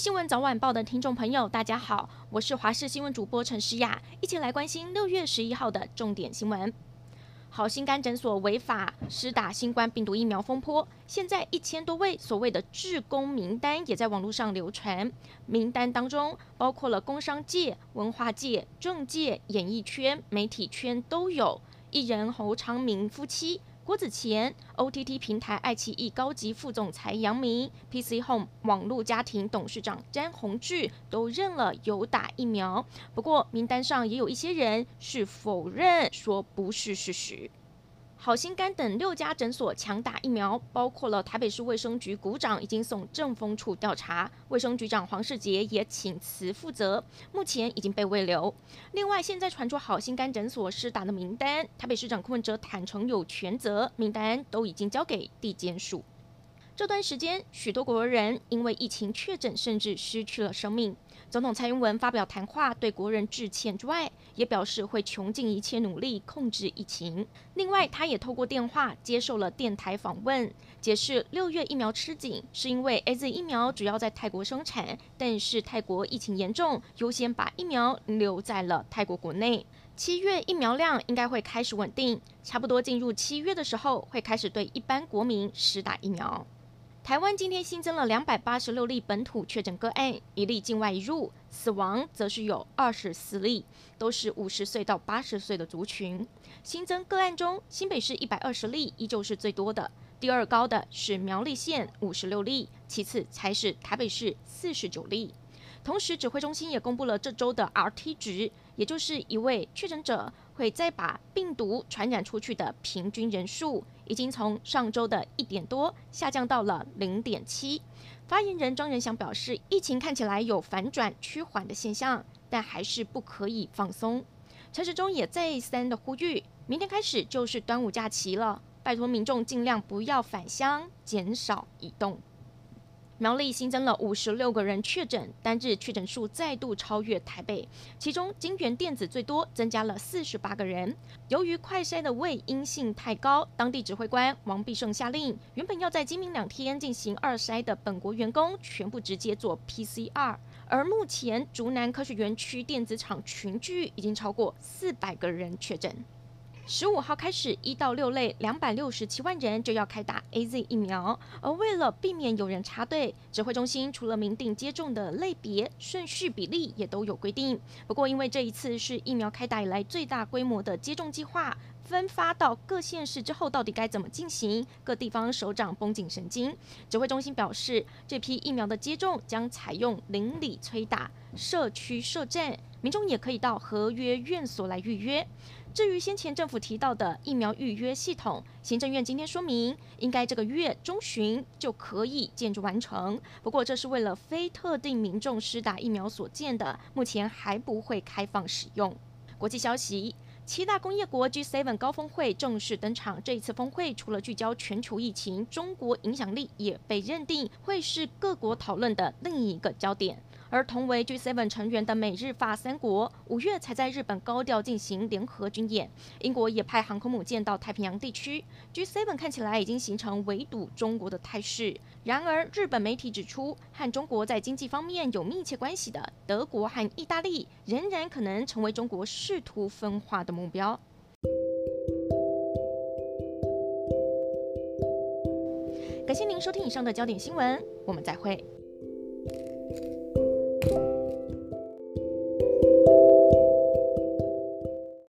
新闻早晚报的听众朋友，大家好，我是华视新闻主播陈诗雅，一起来关心六月十一号的重点新闻。好心肝诊所违法施打新冠病毒疫苗风波，现在一千多位所谓的志工名单也在网络上流传，名单当中包括了工商界、文化界、政界、演艺圈、媒体圈都有，艺人侯昌明夫妻。郭子乾、OTT 平台爱奇艺高级副总裁杨明、PC Home 网络家庭董事长詹宏志都认了有打疫苗，不过名单上也有一些人是否认，说不是事实。好心肝等六家诊所强打疫苗，包括了台北市卫生局股长已经送政风处调查，卫生局长黄世杰也请辞负责，目前已经被未留。另外，现在传出好心肝诊所施打的名单，台北市长柯文哲坦承有权责，名单都已经交给地检署。这段时间，许多国人因为疫情确诊，甚至失去了生命。总统蔡英文发表谈话，对国人致歉之外，也表示会穷尽一切努力控制疫情。另外，他也透过电话接受了电台访问，解释六月疫苗吃紧是因为 AZ 疫苗主要在泰国生产，但是泰国疫情严重，优先把疫苗留在了泰国国内。七月疫苗量应该会开始稳定，差不多进入七月的时候，会开始对一般国民施打疫苗。台湾今天新增了两百八十六例本土确诊个案，一例境外入，死亡则是有二十四例，都是五十岁到八十岁的族群。新增个案中，新北市一百二十例依旧是最多的，第二高的是苗栗县五十六例，其次才是台北市四十九例。同时，指挥中心也公布了这周的 RT 值，也就是一位确诊者会再把病毒传染出去的平均人数，已经从上周的一点多下降到了零点七。发言人庄人祥表示，疫情看起来有反转趋缓的现象，但还是不可以放松。陈时中也再三的呼吁，明天开始就是端午假期了，拜托民众尽量不要返乡，减少移动。苗栗新增了五十六个人确诊，单日确诊数再度超越台北，其中金元电子最多，增加了四十八个人。由于快筛的伪阴性太高，当地指挥官王必胜下令，原本要在今明两天进行二筛的本国员工，全部直接做 PCR。而目前竹南科学园区电子厂群聚已经超过四百个人确诊。十五号开始，一到六类两百六十七万人就要开打 AZ 疫苗。而为了避免有人插队，指挥中心除了明定接种的类别、顺序、比例，也都有规定。不过，因为这一次是疫苗开打以来最大规模的接种计划，分发到各县市之后，到底该怎么进行？各地方首长绷紧神经。指挥中心表示，这批疫苗的接种将采用邻里催打、社区设站，民众也可以到合约院所来预约。至于先前政府提到的疫苗预约系统，行政院今天说明，应该这个月中旬就可以建筑完成。不过，这是为了非特定民众施打疫苗所建的，目前还不会开放使用。国际消息，七大工业国 G7 高峰会正式登场。这一次峰会除了聚焦全球疫情，中国影响力也被认定会是各国讨论的另一个焦点。而同为 G7 成员的美日法三国，五月才在日本高调进行联合军演。英国也派航空母舰到太平洋地区。G7 看起来已经形成围堵中国的态势。然而，日本媒体指出，和中国在经济方面有密切关系的德国和意大利，仍然可能成为中国试图分化的目标。感谢您收听以上的焦点新闻，我们再会。